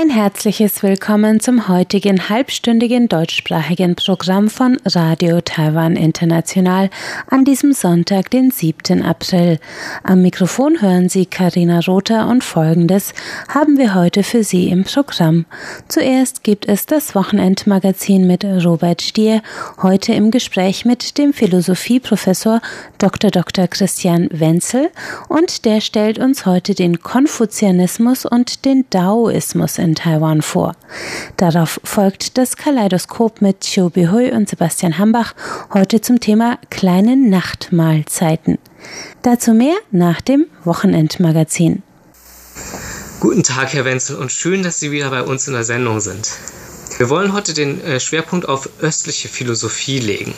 Ein herzliches Willkommen zum heutigen halbstündigen deutschsprachigen Programm von Radio Taiwan International an diesem Sonntag, den 7. April. Am Mikrofon hören Sie Karina Rother und Folgendes haben wir heute für Sie im Programm. Zuerst gibt es das Wochenendmagazin mit Robert Stier, heute im Gespräch mit dem Philosophieprofessor Dr. Dr. Christian Wenzel und der stellt uns heute den Konfuzianismus und den Daoismus in in Taiwan vor. Darauf folgt das Kaleidoskop mit Chiu Bihui und Sebastian Hambach heute zum Thema kleine Nachtmahlzeiten. Dazu mehr nach dem Wochenendmagazin. Guten Tag, Herr Wenzel, und schön, dass Sie wieder bei uns in der Sendung sind. Wir wollen heute den äh, Schwerpunkt auf östliche Philosophie legen.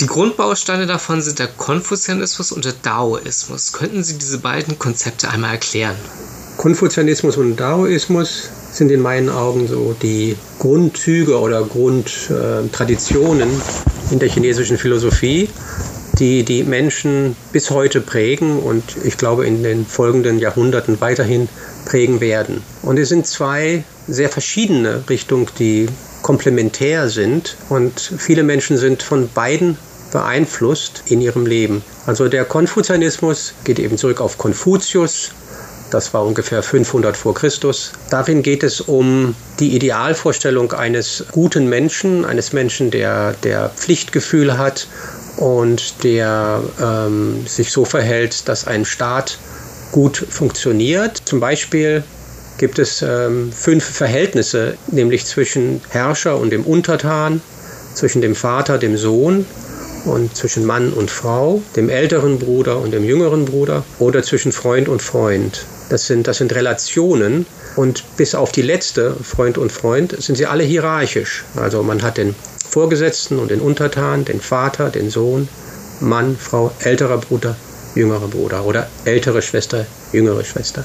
Die Grundbausteine davon sind der Konfuzianismus und der Daoismus. Könnten Sie diese beiden Konzepte einmal erklären? Konfuzianismus und Daoismus sind in meinen Augen so die Grundzüge oder Grundtraditionen in der chinesischen Philosophie, die die Menschen bis heute prägen und ich glaube in den folgenden Jahrhunderten weiterhin prägen werden. Und es sind zwei sehr verschiedene Richtungen, die komplementär sind und viele Menschen sind von beiden beeinflusst in ihrem Leben. Also der Konfuzianismus geht eben zurück auf Konfuzius, das war ungefähr 500 vor Christus. Darin geht es um die Idealvorstellung eines guten Menschen, eines Menschen, der, der Pflichtgefühl hat und der ähm, sich so verhält, dass ein Staat gut funktioniert. Zum Beispiel gibt es ähm, fünf Verhältnisse, nämlich zwischen Herrscher und dem Untertan, zwischen dem Vater, dem Sohn, und zwischen Mann und Frau, dem älteren Bruder und dem jüngeren Bruder oder zwischen Freund und Freund. Das sind, das sind Relationen und bis auf die letzte, Freund und Freund, sind sie alle hierarchisch. Also man hat den Vorgesetzten und den Untertan, den Vater, den Sohn, Mann, Frau, älterer Bruder, jüngerer Bruder oder ältere Schwester, jüngere Schwester.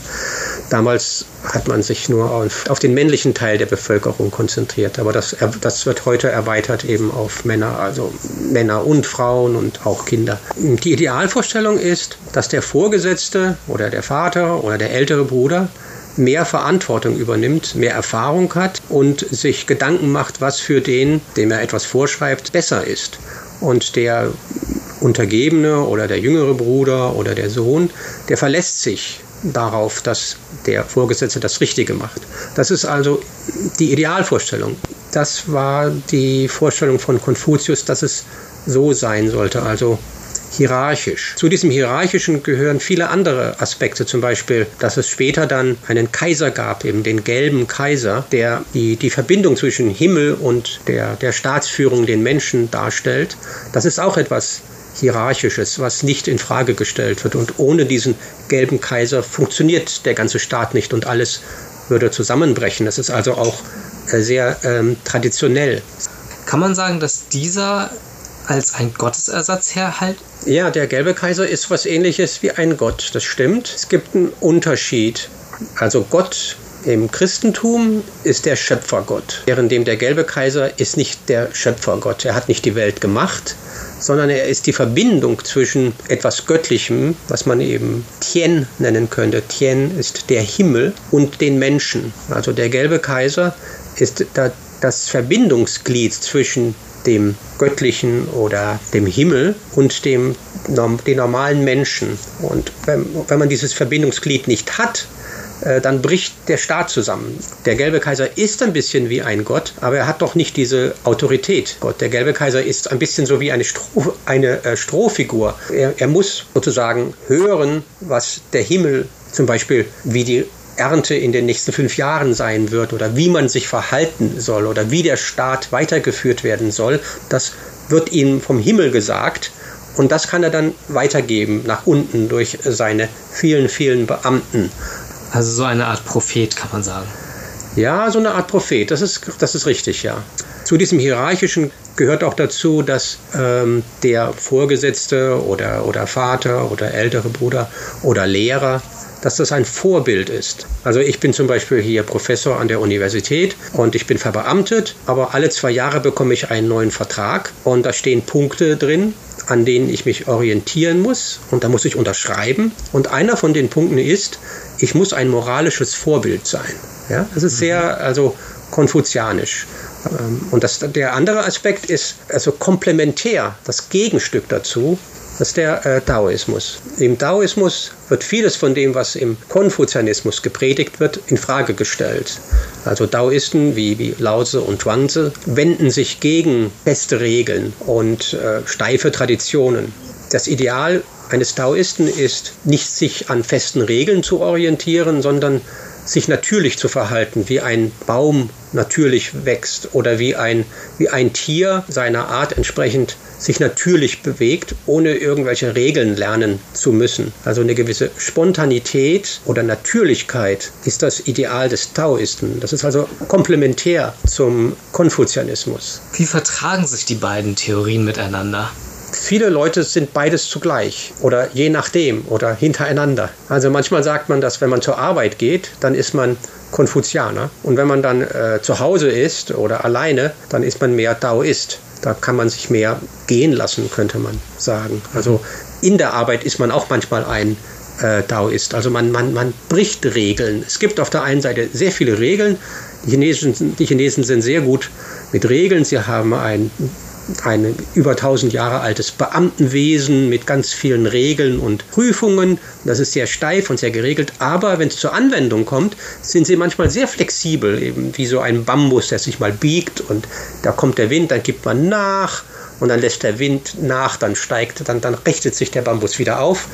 Damals hat man sich nur auf, auf, den männlichen Teil der Bevölkerung konzentriert, aber das, das wird heute erweitert eben auf Männer, also Männer und Frauen und auch Kinder. Die Idealvorstellung ist, dass der Vorgesetzte oder der Vater oder der ältere Bruder mehr Verantwortung übernimmt, mehr Erfahrung hat und sich Gedanken macht, was für den, dem er etwas vorschreibt, besser ist. Und der Untergebene oder der jüngere Bruder oder der Sohn, der verlässt sich darauf, dass der Vorgesetzte das Richtige macht. Das ist also die Idealvorstellung. Das war die Vorstellung von Konfuzius, dass es so sein sollte, also hierarchisch. Zu diesem Hierarchischen gehören viele andere Aspekte, zum Beispiel, dass es später dann einen Kaiser gab, eben den gelben Kaiser, der die, die Verbindung zwischen Himmel und der, der Staatsführung den Menschen darstellt. Das ist auch etwas Hierarchisches, was nicht in Frage gestellt wird. Und ohne diesen gelben Kaiser funktioniert der ganze Staat nicht und alles würde zusammenbrechen. Das ist also auch äh, sehr ähm, traditionell. Kann man sagen, dass dieser als ein Gottesersatz herhält? Ja, der gelbe Kaiser ist was ähnliches wie ein Gott, das stimmt. Es gibt einen Unterschied. Also Gott im Christentum ist der Schöpfergott, währenddem der gelbe Kaiser ist nicht der Schöpfergott. Er hat nicht die Welt gemacht, sondern er ist die Verbindung zwischen etwas Göttlichem, was man eben Tien nennen könnte. Tien ist der Himmel und den Menschen. Also der gelbe Kaiser ist das Verbindungsglied zwischen dem Göttlichen oder dem Himmel und dem den normalen Menschen. Und wenn, wenn man dieses Verbindungsglied nicht hat, dann bricht der Staat zusammen. Der gelbe Kaiser ist ein bisschen wie ein Gott, aber er hat doch nicht diese Autorität. Gott, der gelbe Kaiser ist ein bisschen so wie eine, Stroh, eine äh, Strohfigur. Er, er muss sozusagen hören, was der Himmel zum Beispiel, wie die Ernte in den nächsten fünf Jahren sein wird oder wie man sich verhalten soll oder wie der Staat weitergeführt werden soll. Das wird ihm vom Himmel gesagt und das kann er dann weitergeben nach unten durch seine vielen, vielen Beamten. Also so eine Art Prophet, kann man sagen. Ja, so eine Art Prophet, das ist, das ist richtig, ja. Zu diesem Hierarchischen gehört auch dazu, dass ähm, der Vorgesetzte oder, oder Vater oder ältere Bruder oder Lehrer, dass das ein Vorbild ist. Also ich bin zum Beispiel hier Professor an der Universität und ich bin verbeamtet, aber alle zwei Jahre bekomme ich einen neuen Vertrag und da stehen Punkte drin, an denen ich mich orientieren muss und da muss ich unterschreiben. Und einer von den Punkten ist, ich muss ein moralisches Vorbild sein. Ja, das ist sehr, also konfuzianisch. Ähm, und das, der andere Aspekt ist also komplementär, das Gegenstück dazu, das ist der äh, Daoismus. Im Daoismus wird vieles von dem, was im Konfuzianismus gepredigt wird, in Frage gestellt. Also Daoisten wie, wie Lao und Zhuangzi wenden sich gegen feste Regeln und äh, steife Traditionen. Das Ideal eines Daoisten ist, nicht sich an festen Regeln zu orientieren, sondern sich natürlich zu verhalten, wie ein Baum natürlich wächst oder wie ein, wie ein Tier seiner Art entsprechend sich natürlich bewegt, ohne irgendwelche Regeln lernen zu müssen. Also eine gewisse Spontanität oder Natürlichkeit ist das Ideal des Taoisten. Das ist also komplementär zum Konfuzianismus. Wie vertragen sich die beiden Theorien miteinander? Viele Leute sind beides zugleich oder je nachdem oder hintereinander. Also manchmal sagt man, dass wenn man zur Arbeit geht, dann ist man Konfuzianer und wenn man dann äh, zu Hause ist oder alleine, dann ist man mehr Taoist. Da kann man sich mehr gehen lassen, könnte man sagen. Also in der Arbeit ist man auch manchmal ein äh, Taoist. Also man, man, man bricht Regeln. Es gibt auf der einen Seite sehr viele Regeln. Die Chinesen, die Chinesen sind sehr gut mit Regeln. Sie haben ein ein über 1000 Jahre altes Beamtenwesen mit ganz vielen Regeln und Prüfungen. Das ist sehr steif und sehr geregelt. Aber wenn es zur Anwendung kommt, sind sie manchmal sehr flexibel, eben wie so ein Bambus, der sich mal biegt und da kommt der Wind, dann gibt man nach und dann lässt der Wind nach, dann steigt, dann, dann richtet sich der Bambus wieder auf.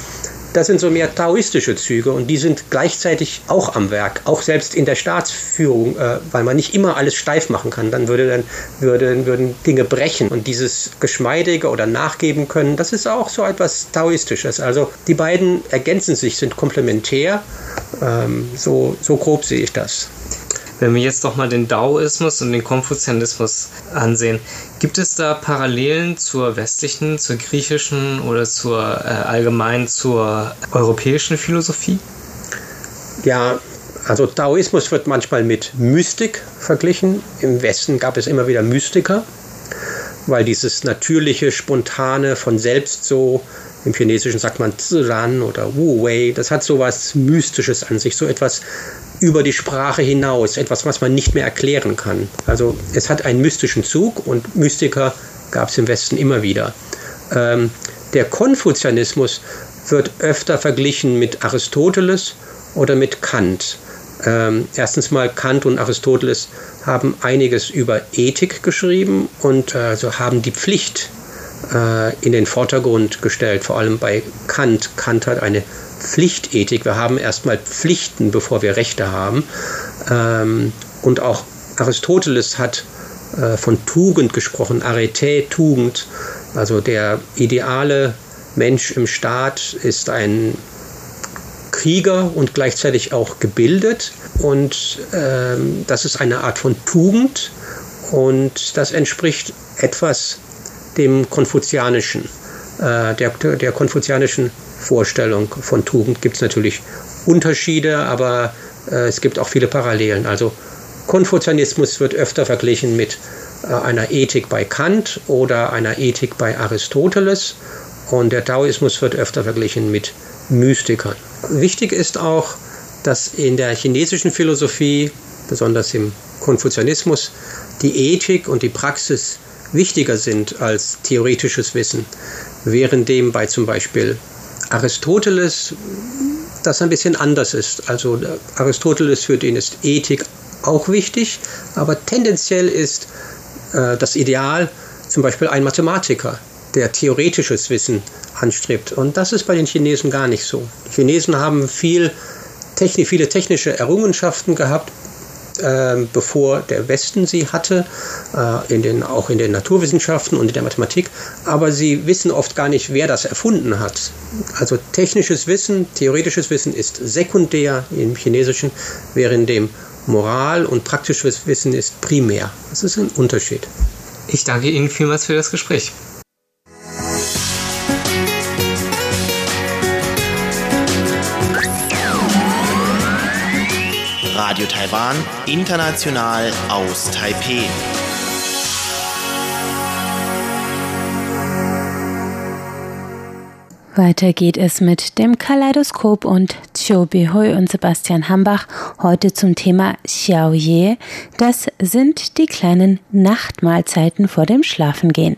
Das sind so mehr taoistische Züge und die sind gleichzeitig auch am Werk, auch selbst in der Staatsführung, äh, weil man nicht immer alles steif machen kann. Dann, würde dann würde, würden Dinge brechen und dieses Geschmeidige oder Nachgeben können, das ist auch so etwas Taoistisches. Also die beiden ergänzen sich, sind komplementär. Ähm, so, so grob sehe ich das. Wenn wir jetzt doch mal den Daoismus und den Konfuzianismus ansehen, gibt es da Parallelen zur westlichen, zur griechischen oder zur äh, allgemein zur europäischen Philosophie? Ja, also Daoismus wird manchmal mit Mystik verglichen. Im Westen gab es immer wieder Mystiker, weil dieses natürliche, spontane, von selbst so, im Chinesischen sagt man Ziran oder Wu Wei, das hat so was Mystisches an sich, so etwas über die Sprache hinaus, etwas, was man nicht mehr erklären kann. Also es hat einen mystischen Zug und Mystiker gab es im Westen immer wieder. Ähm, der Konfuzianismus wird öfter verglichen mit Aristoteles oder mit Kant. Ähm, erstens mal Kant und Aristoteles haben einiges über Ethik geschrieben und äh, so haben die Pflicht äh, in den Vordergrund gestellt, vor allem bei Kant. Kant hat eine Pflichtethik. Wir haben erstmal Pflichten, bevor wir Rechte haben. Ähm, und auch Aristoteles hat äh, von Tugend gesprochen, Arete, Tugend. Also der ideale Mensch im Staat ist ein Krieger und gleichzeitig auch gebildet. Und ähm, das ist eine Art von Tugend. Und das entspricht etwas dem Konfuzianischen, äh, der, der konfuzianischen Vorstellung von Tugend gibt es natürlich Unterschiede, aber äh, es gibt auch viele Parallelen. Also Konfuzianismus wird öfter verglichen mit äh, einer Ethik bei Kant oder einer Ethik bei Aristoteles und der Taoismus wird öfter verglichen mit Mystikern. Wichtig ist auch, dass in der chinesischen Philosophie, besonders im Konfuzianismus, die Ethik und die Praxis wichtiger sind als theoretisches Wissen, während dem bei zum Beispiel Aristoteles das ein bisschen anders ist. Also Aristoteles für den ist Ethik auch wichtig, aber tendenziell ist äh, das Ideal zum Beispiel ein Mathematiker, der theoretisches Wissen anstrebt. Und das ist bei den Chinesen gar nicht so. Die Chinesen haben viel Technik, viele technische Errungenschaften gehabt, äh, bevor der Westen sie hatte, äh, in den, auch in den Naturwissenschaften und in der Mathematik. Aber sie wissen oft gar nicht, wer das erfunden hat. Also technisches Wissen, theoretisches Wissen ist sekundär im Chinesischen, während dem Moral und praktisches Wissen ist primär. Das ist ein Unterschied. Ich danke Ihnen vielmals für das Gespräch. Radio Taiwan, international aus Taipeh. Weiter geht es mit dem Kaleidoskop und Chiu Bihui und Sebastian Hambach heute zum Thema Xiao Ye. Das sind die kleinen Nachtmahlzeiten vor dem Schlafengehen.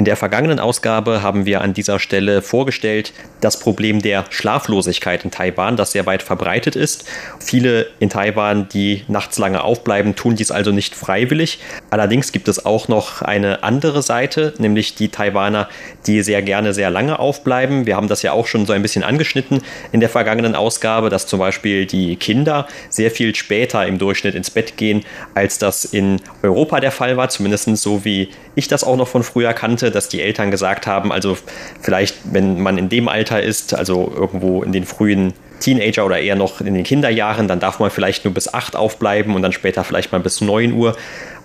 In der vergangenen Ausgabe haben wir an dieser Stelle vorgestellt das Problem der Schlaflosigkeit in Taiwan, das sehr weit verbreitet ist. Viele in Taiwan, die nachts lange aufbleiben, tun dies also nicht freiwillig. Allerdings gibt es auch noch eine andere Seite, nämlich die Taiwaner, die sehr gerne sehr lange aufbleiben. Wir haben das ja auch schon so ein bisschen angeschnitten in der vergangenen Ausgabe, dass zum Beispiel die Kinder sehr viel später im Durchschnitt ins Bett gehen, als das in Europa der Fall war, zumindest so wie ich das auch noch von früher kannte dass die Eltern gesagt haben, also vielleicht, wenn man in dem Alter ist, also irgendwo in den frühen Teenager oder eher noch in den Kinderjahren, dann darf man vielleicht nur bis 8 aufbleiben und dann später vielleicht mal bis 9 Uhr.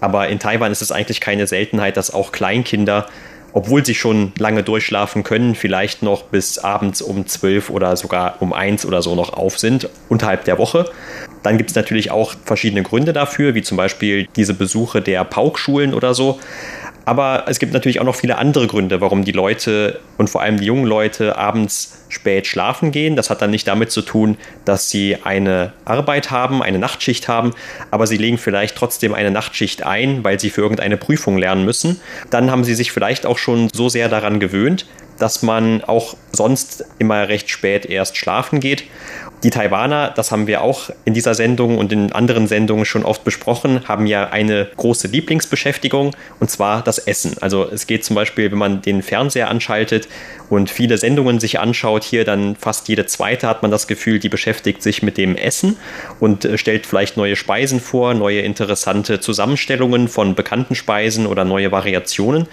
Aber in Taiwan ist es eigentlich keine Seltenheit, dass auch Kleinkinder, obwohl sie schon lange durchschlafen können, vielleicht noch bis abends um 12 oder sogar um 1 oder so noch auf sind, unterhalb der Woche. Dann gibt es natürlich auch verschiedene Gründe dafür, wie zum Beispiel diese Besuche der Paukschulen oder so. Aber es gibt natürlich auch noch viele andere Gründe, warum die Leute und vor allem die jungen Leute abends spät schlafen gehen. Das hat dann nicht damit zu tun, dass sie eine Arbeit haben, eine Nachtschicht haben, aber sie legen vielleicht trotzdem eine Nachtschicht ein, weil sie für irgendeine Prüfung lernen müssen. Dann haben sie sich vielleicht auch schon so sehr daran gewöhnt, dass man auch sonst immer recht spät erst schlafen geht. Die Taiwaner, das haben wir auch in dieser Sendung und in anderen Sendungen schon oft besprochen, haben ja eine große Lieblingsbeschäftigung und zwar das Essen. Also es geht zum Beispiel, wenn man den Fernseher anschaltet und viele Sendungen sich anschaut, hier dann fast jede zweite hat man das Gefühl, die beschäftigt sich mit dem Essen und äh, stellt vielleicht neue Speisen vor, neue interessante Zusammenstellungen von bekannten Speisen oder neue Variationen.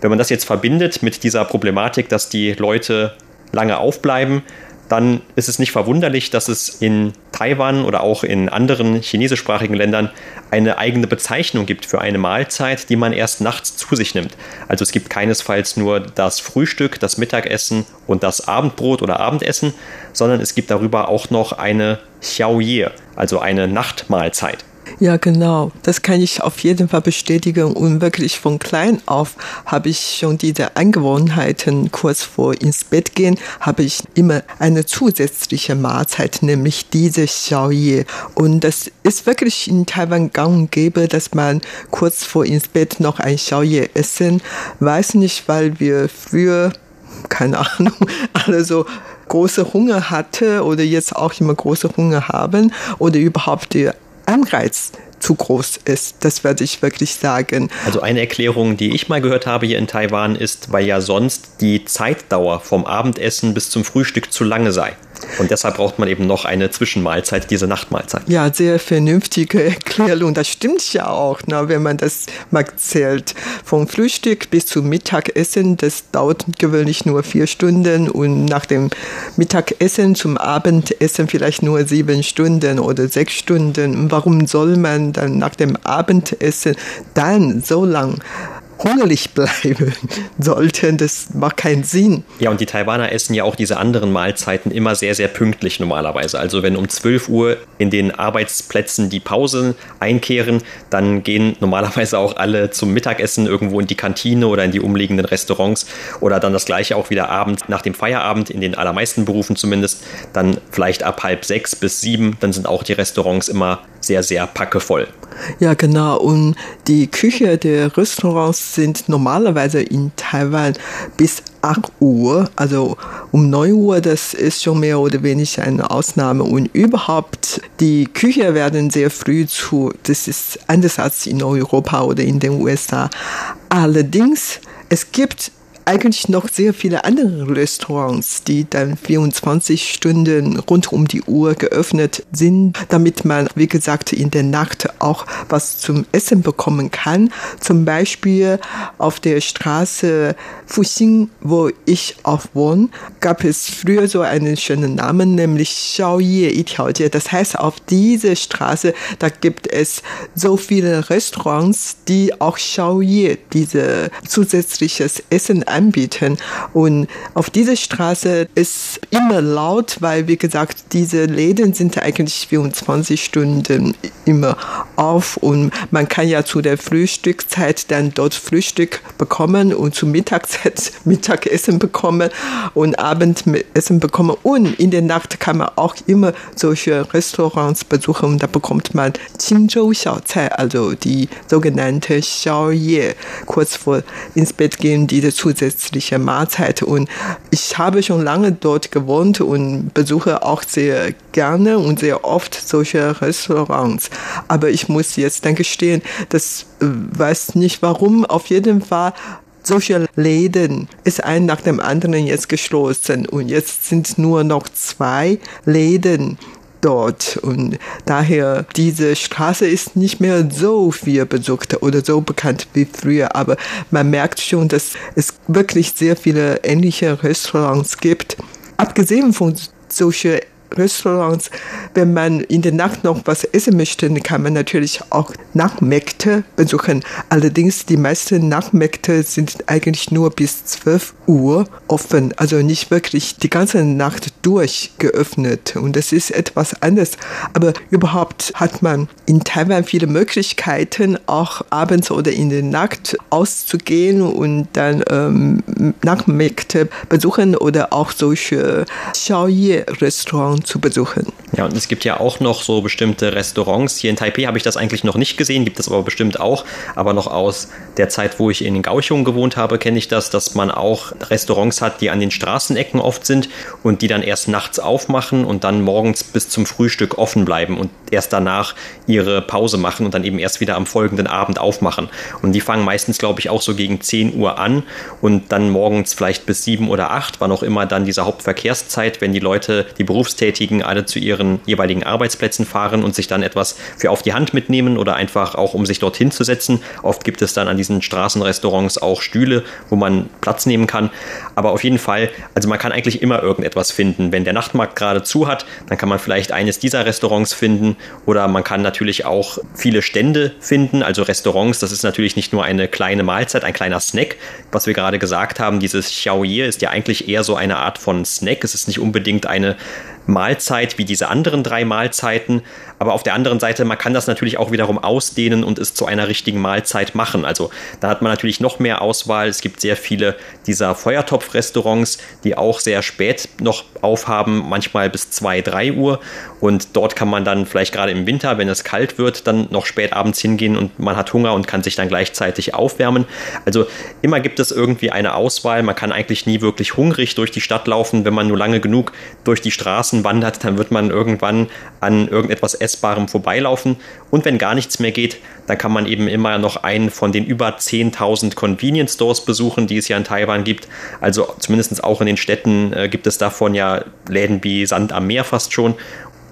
Wenn man das jetzt verbindet mit dieser Problematik, dass die Leute lange aufbleiben, dann ist es nicht verwunderlich, dass es in Taiwan oder auch in anderen chinesischsprachigen Ländern eine eigene Bezeichnung gibt für eine Mahlzeit, die man erst nachts zu sich nimmt. Also es gibt keinesfalls nur das Frühstück, das Mittagessen und das Abendbrot oder Abendessen, sondern es gibt darüber auch noch eine Xiaoye, also eine Nachtmahlzeit. Ja, genau. Das kann ich auf jeden Fall bestätigen. Und wirklich von klein auf habe ich schon diese Angewohnheiten, kurz vor ins Bett gehen, habe ich immer eine zusätzliche Mahlzeit, nämlich diese Xiaoye. Und das ist wirklich in Taiwan gang und gäbe, dass man kurz vor ins Bett noch ein Xiaoye essen. Weiß nicht, weil wir früher, keine Ahnung, alle so große Hunger hatte oder jetzt auch immer große Hunger haben oder überhaupt die Anreiz zu groß ist. Das werde ich wirklich sagen. Also eine Erklärung, die ich mal gehört habe hier in Taiwan, ist, weil ja sonst die Zeitdauer vom Abendessen bis zum Frühstück zu lange sei. Und deshalb braucht man eben noch eine Zwischenmahlzeit, diese Nachtmahlzeit. Ja, sehr vernünftige Erklärung. Das stimmt ja auch, ne, wenn man das mal zählt. Vom Frühstück bis zum Mittagessen, das dauert gewöhnlich nur vier Stunden und nach dem Mittagessen zum Abendessen vielleicht nur sieben Stunden oder sechs Stunden. Warum soll man dann nach dem Abendessen dann so lang hungrig bleiben sollten. Das macht keinen Sinn. Ja, und die Taiwaner essen ja auch diese anderen Mahlzeiten immer sehr, sehr pünktlich normalerweise. Also wenn um 12 Uhr in den Arbeitsplätzen die Pausen einkehren, dann gehen normalerweise auch alle zum Mittagessen irgendwo in die Kantine oder in die umliegenden Restaurants oder dann das gleiche auch wieder abends nach dem Feierabend, in den allermeisten Berufen zumindest, dann vielleicht ab halb sechs bis sieben, dann sind auch die Restaurants immer sehr, sehr packevoll. Ja, genau. Und die Küche der Restaurants sind normalerweise in Taiwan bis 8 Uhr, also um 9 Uhr, das ist schon mehr oder weniger eine Ausnahme. Und überhaupt, die Küche werden sehr früh zu. Das ist anders als in Europa oder in den USA. Allerdings, es gibt eigentlich noch sehr viele andere Restaurants, die dann 24 Stunden rund um die Uhr geöffnet sind, damit man, wie gesagt, in der Nacht auch was zum Essen bekommen kann. Zum Beispiel auf der Straße Fuxing, wo ich auch wohne, gab es früher so einen schönen Namen, nämlich Xiaoye Itiaojie. Das heißt, auf dieser Straße, da gibt es so viele Restaurants, die auch Xiaoye, diese zusätzliches Essen anbieten. Und auf dieser Straße ist immer laut, weil, wie gesagt, diese Läden sind eigentlich 24 Stunden immer auf. Und man kann ja zu der Frühstückszeit dann dort Frühstück bekommen und zu Mittagszeit Mittagessen bekommen und Abendessen bekommen. Und in der Nacht kann man auch immer solche Restaurants besuchen. Und da bekommt man Qingzhou Xiaocai, also die sogenannte Xiaoye, kurz vor ins Bett gehen, diese zusätzliche Mahlzeit und ich habe schon lange dort gewohnt und besuche auch sehr gerne und sehr oft solche Restaurants. Aber ich muss jetzt dann gestehen, das äh, weiß nicht warum. Auf jeden Fall solche Läden ist ein nach dem anderen jetzt geschlossen und jetzt sind nur noch zwei Läden dort und daher diese Straße ist nicht mehr so viel besucht oder so bekannt wie früher, aber man merkt schon, dass es wirklich sehr viele ähnliche Restaurants gibt. Abgesehen von solchen Restaurants, wenn man in der Nacht noch was essen möchte, kann man natürlich auch Nachtmärkte besuchen. Allerdings die meisten Nachtmärkte sind eigentlich nur bis 12 Uhr offen, also nicht wirklich die ganze Nacht durch geöffnet. Und das ist etwas anders. Aber überhaupt hat man in Taiwan viele Möglichkeiten, auch abends oder in der Nacht auszugehen und dann ähm, Nachtmärkte besuchen oder auch solche Xiaoye-Restaurants zu besuchen. Ja, und es gibt ja auch noch so bestimmte Restaurants. Hier in Taipei habe ich das eigentlich noch nicht gesehen, gibt es aber bestimmt auch. Aber noch aus der Zeit, wo ich in Kaohsiung gewohnt habe, kenne ich das, dass man auch Restaurants hat, die an den Straßenecken oft sind und die dann erst nachts aufmachen und dann morgens bis zum Frühstück offen bleiben und erst danach ihre Pause machen und dann eben erst wieder am folgenden Abend aufmachen. Und die fangen meistens, glaube ich, auch so gegen 10 Uhr an und dann morgens vielleicht bis 7 oder 8, wann auch immer dann diese Hauptverkehrszeit, wenn die Leute, die Berufstätigen alle zu ihren jeweiligen Arbeitsplätzen fahren und sich dann etwas für auf die Hand mitnehmen oder einfach auch um sich dorthin zu setzen. Oft gibt es dann an diesen Straßenrestaurants auch Stühle, wo man Platz nehmen kann. Aber auf jeden Fall, also man kann eigentlich immer irgendetwas finden. Wenn der Nachtmarkt gerade zu hat, dann kann man vielleicht eines dieser Restaurants finden oder man kann natürlich auch viele Stände finden, also Restaurants. Das ist natürlich nicht nur eine kleine Mahlzeit, ein kleiner Snack, was wir gerade gesagt haben. Dieses Xiaoye ist ja eigentlich eher so eine Art von Snack. Es ist nicht unbedingt eine Mahlzeit wie diese anderen drei Mahlzeiten. Aber auf der anderen Seite, man kann das natürlich auch wiederum ausdehnen und es zu einer richtigen Mahlzeit machen. Also da hat man natürlich noch mehr Auswahl. Es gibt sehr viele dieser Feuertopf-Restaurants, die auch sehr spät noch aufhaben, manchmal bis 2, 3 Uhr. Und dort kann man dann vielleicht gerade im Winter, wenn es kalt wird, dann noch spät abends hingehen und man hat Hunger und kann sich dann gleichzeitig aufwärmen. Also immer gibt es irgendwie eine Auswahl. Man kann eigentlich nie wirklich hungrig durch die Stadt laufen, wenn man nur lange genug durch die Straßen wandert, dann wird man irgendwann an irgendetwas Essbarem vorbeilaufen. Und wenn gar nichts mehr geht, dann kann man eben immer noch einen von den über 10.000 Convenience Stores besuchen, die es ja in Taiwan gibt. Also zumindest auch in den Städten äh, gibt es davon ja Läden wie Sand am Meer fast schon.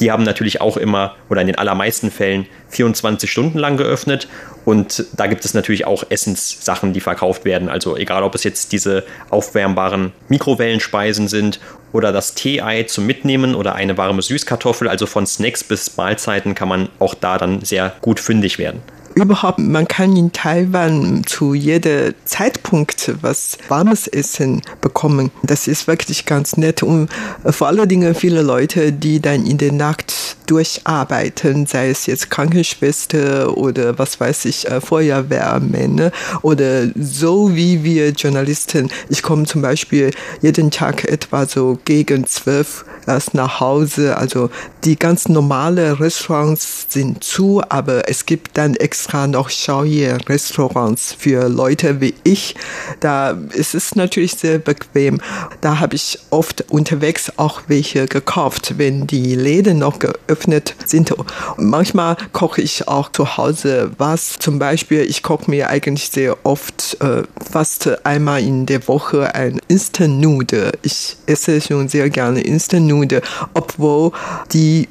Die haben natürlich auch immer oder in den allermeisten Fällen 24 Stunden lang geöffnet und da gibt es natürlich auch Essenssachen, die verkauft werden. Also egal, ob es jetzt diese aufwärmbaren Mikrowellenspeisen sind oder das Tee-Ei zum Mitnehmen oder eine warme Süßkartoffel. Also von Snacks bis Mahlzeiten kann man auch da dann sehr gut fündig werden überhaupt, man kann in Taiwan zu jeder Zeitpunkt was warmes Essen bekommen. Das ist wirklich ganz nett und vor allen Dingen viele Leute, die dann in der Nacht durcharbeiten, sei es jetzt Krankenschwester oder was weiß ich, äh, Feuerwehrmänner oder so wie wir Journalisten. Ich komme zum Beispiel jeden Tag etwa so gegen zwölf erst nach Hause. Also die ganz normale Restaurants sind zu, aber es gibt dann extra noch Xiaoye-Restaurants für Leute wie ich. Da ist es natürlich sehr bequem. Da habe ich oft unterwegs auch welche gekauft, wenn die Läden noch geöffnet geöffnet sind. Manchmal koche ich auch zu Hause was. Zum Beispiel, ich koche mir eigentlich sehr oft, äh, fast einmal in der Woche ein Instant Nude. Ich esse schon sehr gerne Instant Nude, obwohl die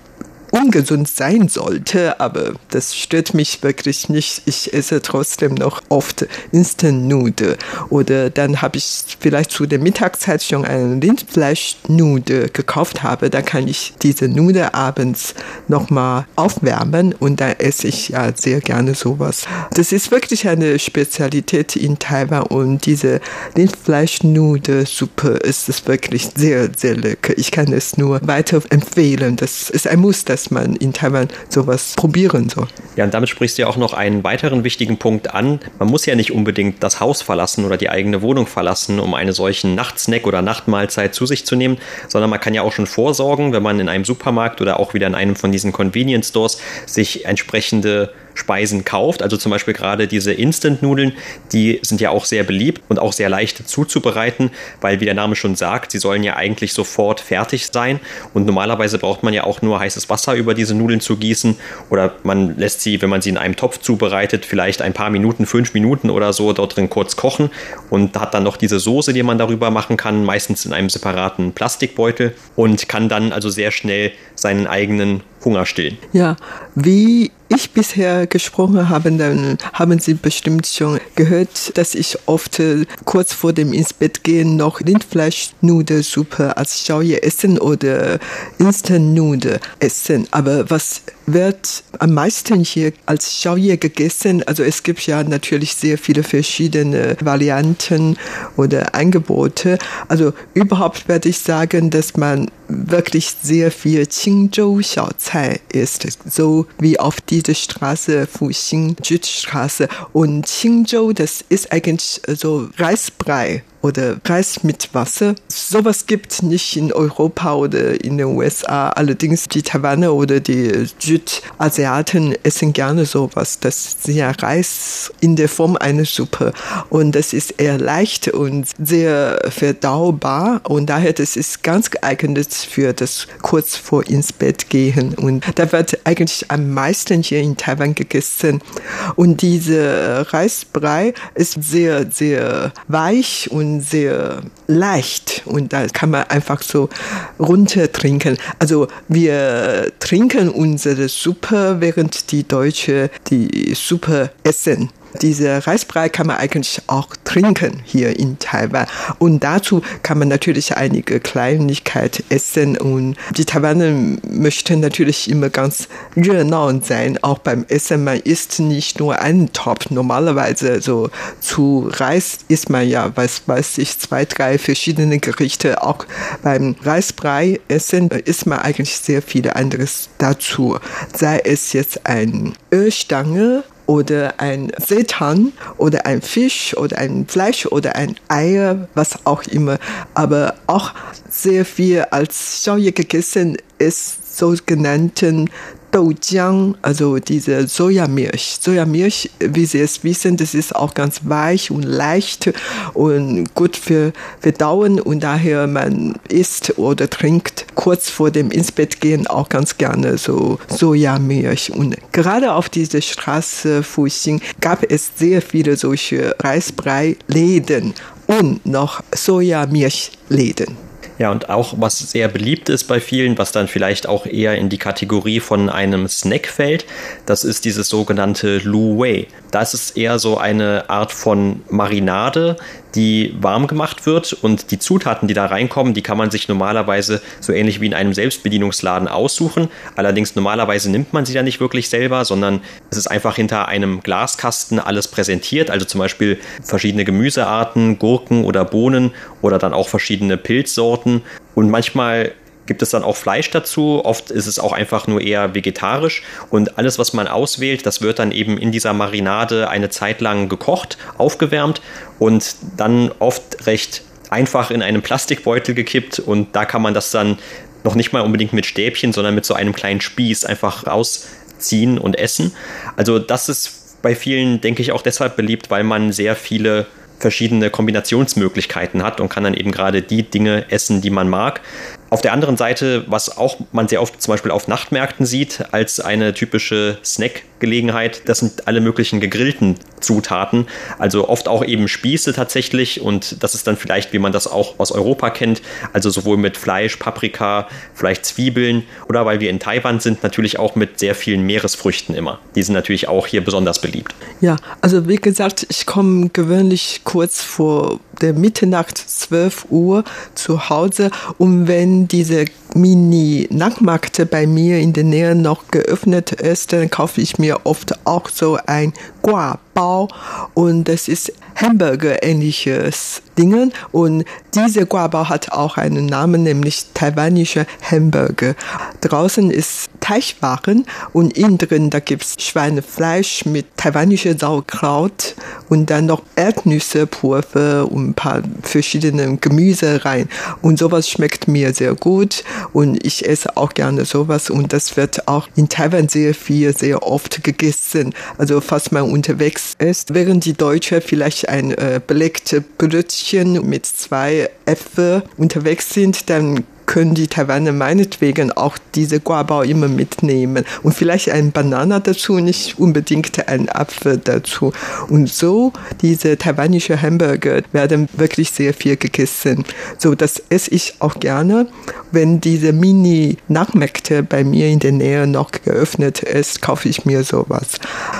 ungesund sein sollte, aber das stört mich wirklich nicht. Ich esse trotzdem noch oft Instant Nude oder dann habe ich vielleicht zu der Mittagszeit schon einen Rindfleischnude gekauft habe, da kann ich diese Nude abends nochmal aufwärmen und dann esse ich ja sehr gerne sowas. Das ist wirklich eine Spezialität in Taiwan und diese Rindfleischnude-Suppe ist es wirklich sehr, sehr lecker. Ich kann es nur weiter empfehlen. Das ist ein Muss, das dass man in Taiwan sowas probieren soll. Ja, und damit sprichst du ja auch noch einen weiteren wichtigen Punkt an. Man muss ja nicht unbedingt das Haus verlassen oder die eigene Wohnung verlassen, um einen solchen Nachtsnack oder Nachtmahlzeit zu sich zu nehmen, sondern man kann ja auch schon vorsorgen, wenn man in einem Supermarkt oder auch wieder in einem von diesen Convenience Stores sich entsprechende Speisen kauft. Also zum Beispiel gerade diese Instant-Nudeln, die sind ja auch sehr beliebt und auch sehr leicht zuzubereiten, weil wie der Name schon sagt, sie sollen ja eigentlich sofort fertig sein. Und normalerweise braucht man ja auch nur heißes Wasser über diese Nudeln zu gießen oder man lässt sie, wenn man sie in einem Topf zubereitet, vielleicht ein paar Minuten, fünf Minuten oder so dort drin kurz kochen und hat dann noch diese Soße, die man darüber machen kann, meistens in einem separaten Plastikbeutel und kann dann also sehr schnell seinen eigenen Hunger stillen. Ja, wie ich bisher gesprochen habe, dann haben Sie bestimmt schon gehört, dass ich oft äh, kurz vor dem ins Bett gehen noch Rindfleischnudelsuppe als Schauie essen oder Instant Nude essen. Aber was wird am meisten hier als Schauie gegessen? Also es gibt ja natürlich sehr viele verschiedene Varianten oder Angebote. Also überhaupt werde ich sagen, dass man wirklich sehr viel Qingzhou-Xiaocai isst, so wie auf dieser Straße, Fuxing-Straße. Und Qingzhou, das ist eigentlich so Reisbrei oder Reis mit Wasser. Sowas gibt nicht in Europa oder in den USA. Allerdings die Taiwaner oder die Südasiaten essen gerne sowas. Das ist ja Reis in der Form einer Suppe. Und das ist eher leicht und sehr verdaubar. Und daher, das ist ganz geeignet für das kurz vor ins Bett gehen. Und da wird eigentlich am meisten hier in Taiwan gegessen. Und diese Reisbrei ist sehr, sehr weich und sehr leicht und da kann man einfach so runter trinken. Also wir trinken unsere Suppe, während die Deutsche die Suppe essen. Diese Reisbrei kann man eigentlich auch trinken hier in Taiwan. Und dazu kann man natürlich einige Kleinigkeiten essen. Und die Taiwaner möchten natürlich immer ganz renau sein, auch beim Essen. Man isst nicht nur einen Topf. Normalerweise so zu Reis isst man ja, was weiß ich, zwei, drei verschiedene Gerichte. Auch beim Reisbrei essen isst man eigentlich sehr viele anderes dazu. Sei es jetzt ein Ölstange oder ein Seetan oder ein Fisch oder ein Fleisch oder ein Eier, was auch immer. Aber auch sehr viel als Xiaoye gegessen ist sogenannten Doujiang, also diese Sojamilch. Sojamilch, wie Sie es wissen, das ist auch ganz weich und leicht und gut für Verdauen und daher man isst oder trinkt kurz vor dem ins Bett gehen auch ganz gerne so Sojamilch. Und gerade auf dieser Straße Fuxing gab es sehr viele solche Reisbrei-Läden und noch Sojamilchläden. Ja, und auch was sehr beliebt ist bei vielen, was dann vielleicht auch eher in die Kategorie von einem Snack fällt, das ist dieses sogenannte Lu Wei. Das ist eher so eine Art von Marinade, die warm gemacht wird und die Zutaten, die da reinkommen, die kann man sich normalerweise so ähnlich wie in einem Selbstbedienungsladen aussuchen. Allerdings normalerweise nimmt man sie da nicht wirklich selber, sondern es ist einfach hinter einem Glaskasten alles präsentiert, also zum Beispiel verschiedene Gemüsearten, Gurken oder Bohnen oder dann auch verschiedene Pilzsorten und manchmal gibt es dann auch Fleisch dazu. Oft ist es auch einfach nur eher vegetarisch. Und alles, was man auswählt, das wird dann eben in dieser Marinade eine Zeit lang gekocht, aufgewärmt und dann oft recht einfach in einen Plastikbeutel gekippt. Und da kann man das dann noch nicht mal unbedingt mit Stäbchen, sondern mit so einem kleinen Spieß einfach rausziehen und essen. Also das ist bei vielen, denke ich, auch deshalb beliebt, weil man sehr viele verschiedene Kombinationsmöglichkeiten hat und kann dann eben gerade die Dinge essen, die man mag. Auf der anderen Seite, was auch man sehr oft zum Beispiel auf Nachtmärkten sieht, als eine typische Snackgelegenheit, das sind alle möglichen gegrillten Zutaten. Also oft auch eben Spieße tatsächlich und das ist dann vielleicht, wie man das auch aus Europa kennt, also sowohl mit Fleisch, Paprika, vielleicht Zwiebeln oder weil wir in Taiwan sind, natürlich auch mit sehr vielen Meeresfrüchten immer. Die sind natürlich auch hier besonders beliebt. Ja, also wie gesagt, ich komme gewöhnlich kurz vor der Mitternacht 12 Uhr zu Hause. Und wenn diese Mini-Nachtmarkt bei mir in der Nähe noch geöffnet ist, dann kaufe ich mir oft auch so ein Guabao. Und das ist Hamburger-ähnliches Dingen und diese Guabao hat auch einen Namen, nämlich taiwanische Hamburger. Draußen ist Teichwaren und innen drin, da gibt's Schweinefleisch mit taiwanischer Sauerkraut und dann noch Erdnüsse, Pulver und ein paar verschiedene Gemüse rein. Und sowas schmeckt mir sehr gut und ich esse auch gerne sowas und das wird auch in Taiwan sehr viel, sehr oft gegessen. Also falls man unterwegs ist, während die Deutsche vielleicht ein äh, belegtes Brötchen mit zwei Äpfeln unterwegs sind, dann können die Taiwaner meinetwegen auch diese Guabao immer mitnehmen und vielleicht ein Banana dazu, nicht unbedingt ein Apfel dazu. Und so diese taiwanische Hamburger werden wirklich sehr viel gegessen. So, das esse ich auch gerne. Wenn diese Mini-Nachmärkte bei mir in der Nähe noch geöffnet ist, kaufe ich mir sowas.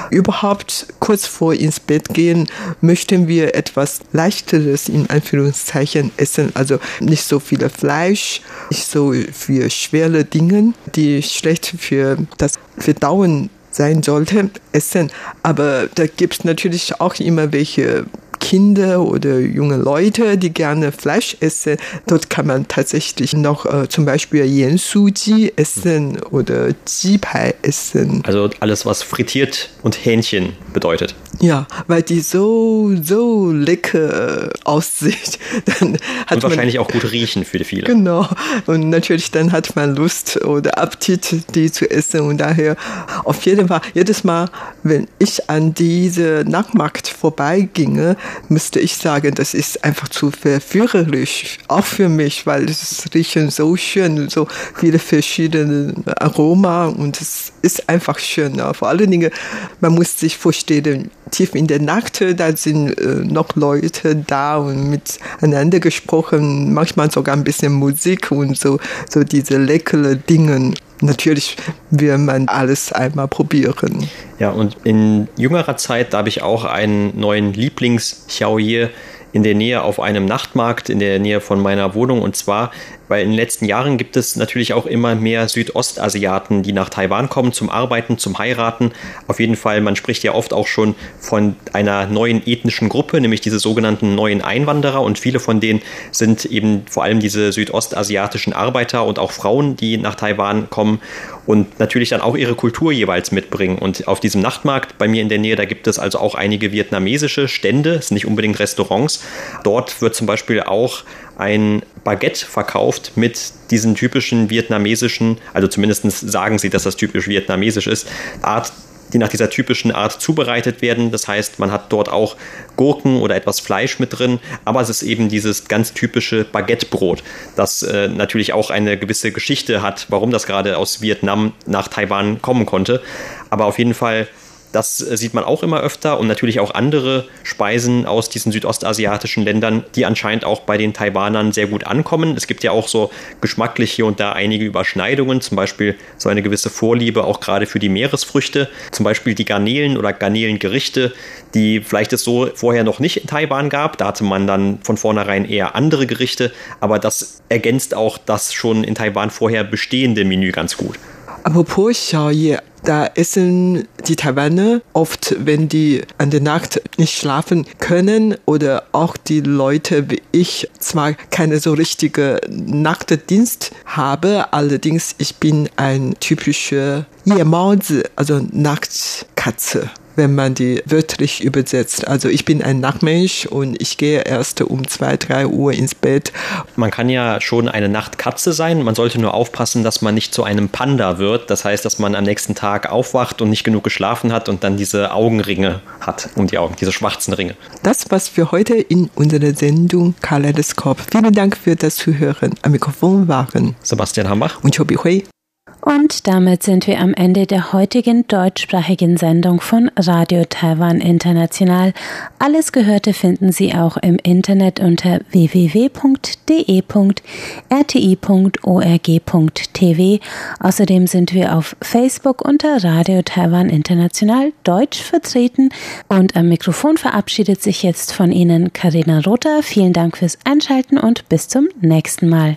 Überhaupt kurz vor ins Bett gehen möchten wir etwas leichteres in Anführungszeichen essen, also nicht so viel Fleisch, nicht so für schwere Dinge, die schlecht für das Verdauen sein sollte, essen. Aber da gibt es natürlich auch immer welche Kinder oder junge Leute, die gerne Fleisch essen. Dort kann man tatsächlich noch äh, zum Beispiel Yensuji essen oder Jipai essen. Also alles, was frittiert und Hähnchen bedeutet. Ja, weil die so, so lecker aussieht. Dann hat und wahrscheinlich man, auch gut riechen für viele. Genau. Und natürlich dann hat man Lust oder Appetit, die zu essen. Und daher auf jeden Fall, jedes Mal, wenn ich an diese Nachtmarkt vorbeiginge, müsste ich sagen, das ist einfach zu verführerisch, auch für mich, weil es riechen so schön, so viele verschiedene Aroma und es ist einfach schön. Vor allen Dingen, man muss sich vorstellen, tief in der Nacht, da sind äh, noch Leute da und miteinander gesprochen, manchmal sogar ein bisschen Musik und so, so diese leckere Dinge. Natürlich will man alles einmal probieren. Ja, und in jüngerer Zeit, da habe ich auch einen neuen Lieblings-Xiaoye in der Nähe auf einem Nachtmarkt in der Nähe von meiner Wohnung und zwar weil in den letzten Jahren gibt es natürlich auch immer mehr Südostasiaten, die nach Taiwan kommen zum Arbeiten, zum Heiraten. Auf jeden Fall, man spricht ja oft auch schon von einer neuen ethnischen Gruppe, nämlich diese sogenannten neuen Einwanderer und viele von denen sind eben vor allem diese südostasiatischen Arbeiter und auch Frauen, die nach Taiwan kommen und natürlich dann auch ihre Kultur jeweils mitbringen. Und auf diesem Nachtmarkt bei mir in der Nähe, da gibt es also auch einige vietnamesische Stände, es sind nicht unbedingt Restaurants. Dort wird zum Beispiel auch ein Baguette verkauft mit diesen typischen vietnamesischen, also zumindest sagen sie, dass das typisch vietnamesisch ist, Art die nach dieser typischen Art zubereitet werden. Das heißt, man hat dort auch Gurken oder etwas Fleisch mit drin, aber es ist eben dieses ganz typische Baguettebrot, das äh, natürlich auch eine gewisse Geschichte hat, warum das gerade aus Vietnam nach Taiwan kommen konnte. Aber auf jeden Fall das äh, sieht man auch immer öfter und natürlich auch andere Speisen aus diesen südostasiatischen Ländern, die anscheinend auch bei den Taiwanern sehr gut ankommen. Es gibt ja auch so geschmacklich hier und da einige Überschneidungen, zum Beispiel so eine gewisse Vorliebe auch gerade für die Meeresfrüchte, zum Beispiel die Garnelen oder Garnelengerichte, die vielleicht es so vorher noch nicht in Taiwan gab. Da hatte man dann von vornherein eher andere Gerichte, aber das ergänzt auch das schon in Taiwan vorher bestehende Menü ganz gut. Apropos Xiaoye, da essen die Taiwaner oft, wenn die an der Nacht nicht schlafen können oder auch die Leute wie ich zwar keine so richtige Nachtdienst habe, allerdings ich bin ein typischer Yemauzi, also Nachtkatze. Wenn man die wörtlich übersetzt. Also ich bin ein Nachtmensch und ich gehe erst um zwei, drei Uhr ins Bett. Man kann ja schon eine Nachtkatze sein. Man sollte nur aufpassen, dass man nicht zu einem Panda wird. Das heißt, dass man am nächsten Tag aufwacht und nicht genug geschlafen hat und dann diese Augenringe hat um die Augen, diese schwarzen Ringe. Das war's für heute in unserer Sendung Kaleidoskop. Vielen Dank für das Zuhören. Am Mikrofon waren Sebastian Hambach und Chobi Hui. Und damit sind wir am Ende der heutigen deutschsprachigen Sendung von Radio Taiwan International. Alles Gehörte finden Sie auch im Internet unter www.de.rti.org.tv. Außerdem sind wir auf Facebook unter Radio Taiwan International Deutsch vertreten. Und am Mikrofon verabschiedet sich jetzt von Ihnen Karina Rother. Vielen Dank fürs Einschalten und bis zum nächsten Mal.